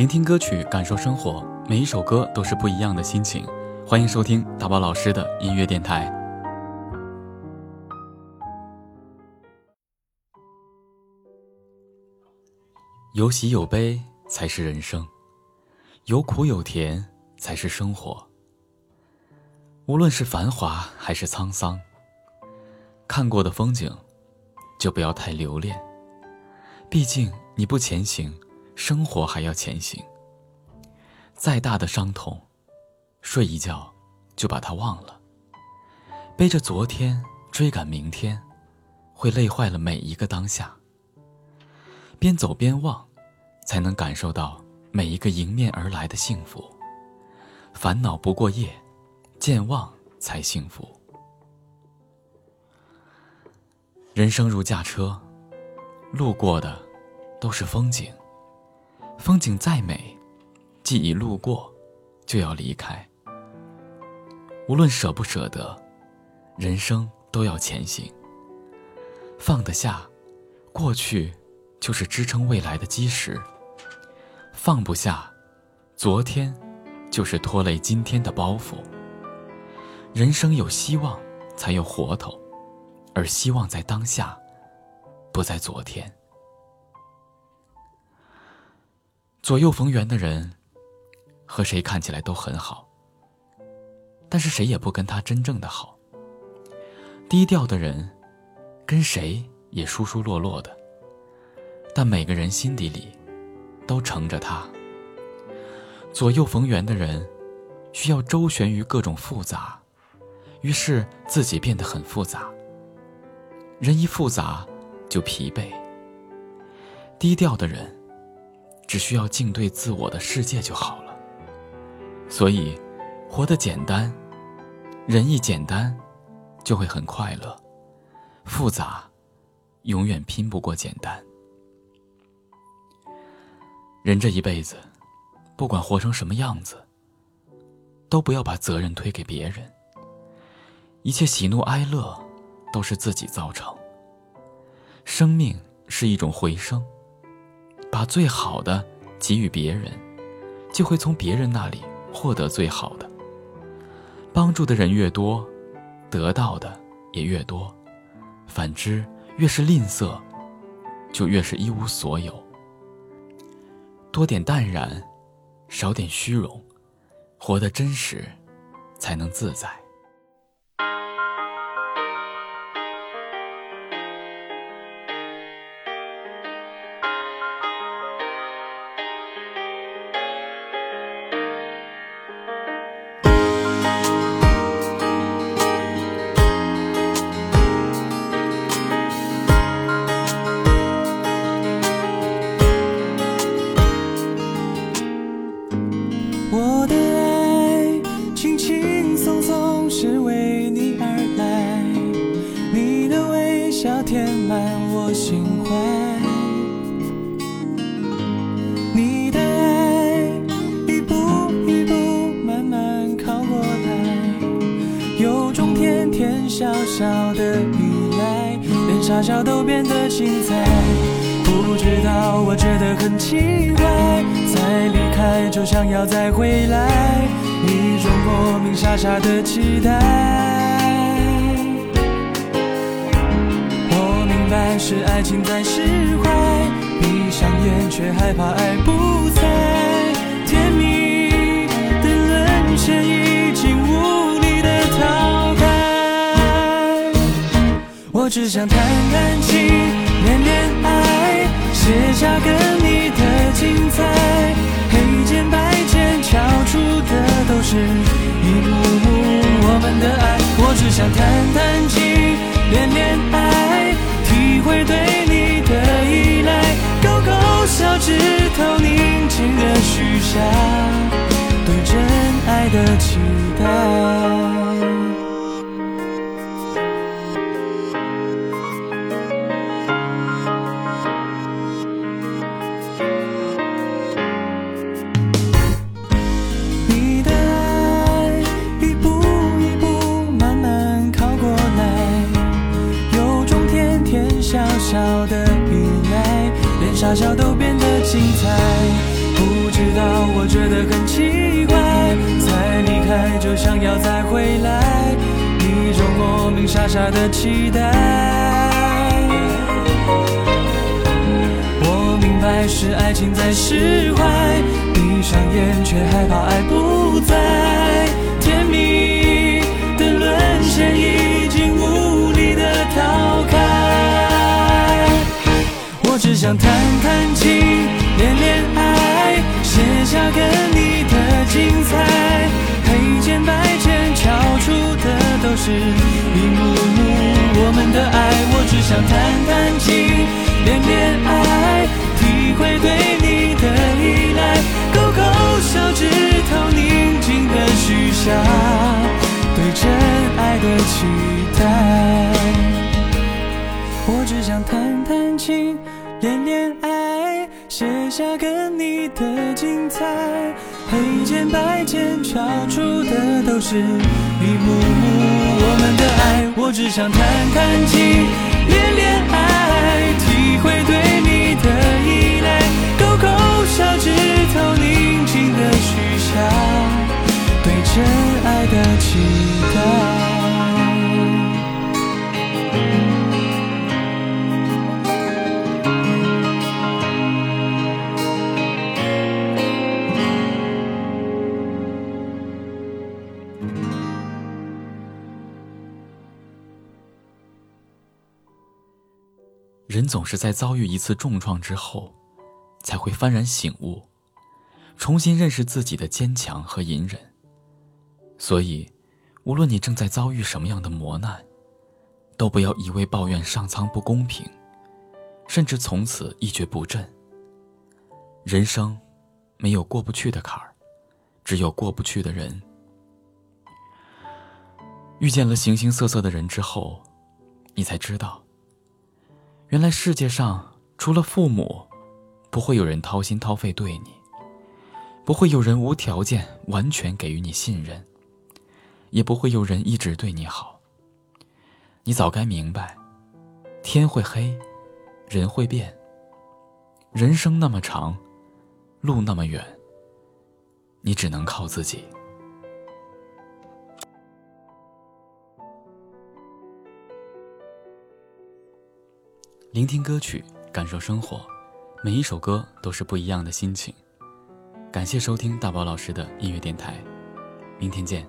聆听歌曲，感受生活，每一首歌都是不一样的心情。欢迎收听大宝老师的音乐电台。有喜有悲才是人生，有苦有甜才是生活。无论是繁华还是沧桑，看过的风景，就不要太留恋。毕竟你不前行。生活还要前行。再大的伤痛，睡一觉就把它忘了。背着昨天追赶明天，会累坏了每一个当下。边走边忘，才能感受到每一个迎面而来的幸福。烦恼不过夜，健忘才幸福。人生如驾车，路过的都是风景。风景再美，既已路过，就要离开。无论舍不舍得，人生都要前行。放得下，过去就是支撑未来的基石；放不下，昨天就是拖累今天的包袱。人生有希望，才有活头，而希望在当下，不在昨天。左右逢源的人，和谁看起来都很好，但是谁也不跟他真正的好。低调的人，跟谁也疏疏落落的，但每个人心底里，都盛着他。左右逢源的人，需要周旋于各种复杂，于是自己变得很复杂。人一复杂，就疲惫。低调的人。只需要静对自我的世界就好了。所以，活得简单，人一简单，就会很快乐。复杂，永远拼不过简单。人这一辈子，不管活成什么样子，都不要把责任推给别人。一切喜怒哀乐，都是自己造成。生命是一种回声。把最好的给予别人，就会从别人那里获得最好的。帮助的人越多，得到的也越多；反之，越是吝啬，就越是一无所有。多点淡然，少点虚荣，活得真实，才能自在。傻笑都变得精彩。不知道，我觉得很奇怪，再离开就想要再回来，一种莫名傻傻的期待。我明白是爱情在释怀，闭上眼却害怕爱不在，我只想弹弹琴，恋恋爱，写下跟你的精彩，黑键白键敲出的都是一幕幕我们的爱。我只想弹弹琴，恋恋爱。体会对你的依赖，勾勾小指头，宁静的许下对真爱的期待。傻笑都变得精彩不知道我觉得很奇怪才离开就想要再回来一种莫名傻傻的期待我明白是爱情在释怀闭上眼却害怕爱不想弹弹琴，恋恋爱，写下跟你的精彩，黑键白键敲出的都是一幕幕我们的爱。我只想弹弹琴，恋恋爱，体会对你的依赖，勾勾小指头，宁静的许下对真爱的期待。我只想弹弹琴，恋恋爱，写下跟你的精彩，黑键白键敲出的都是一幕幕我们的爱。我只想弹弹琴，恋恋爱，人总是在遭遇一次重创之后，才会幡然醒悟，重新认识自己的坚强和隐忍。所以，无论你正在遭遇什么样的磨难，都不要一味抱怨上苍不公平，甚至从此一蹶不振。人生没有过不去的坎儿，只有过不去的人。遇见了形形色色的人之后，你才知道。原来世界上除了父母，不会有人掏心掏肺对你，不会有人无条件完全给予你信任，也不会有人一直对你好。你早该明白，天会黑，人会变。人生那么长，路那么远，你只能靠自己。聆听歌曲，感受生活，每一首歌都是不一样的心情。感谢收听大宝老师的音乐电台，明天见。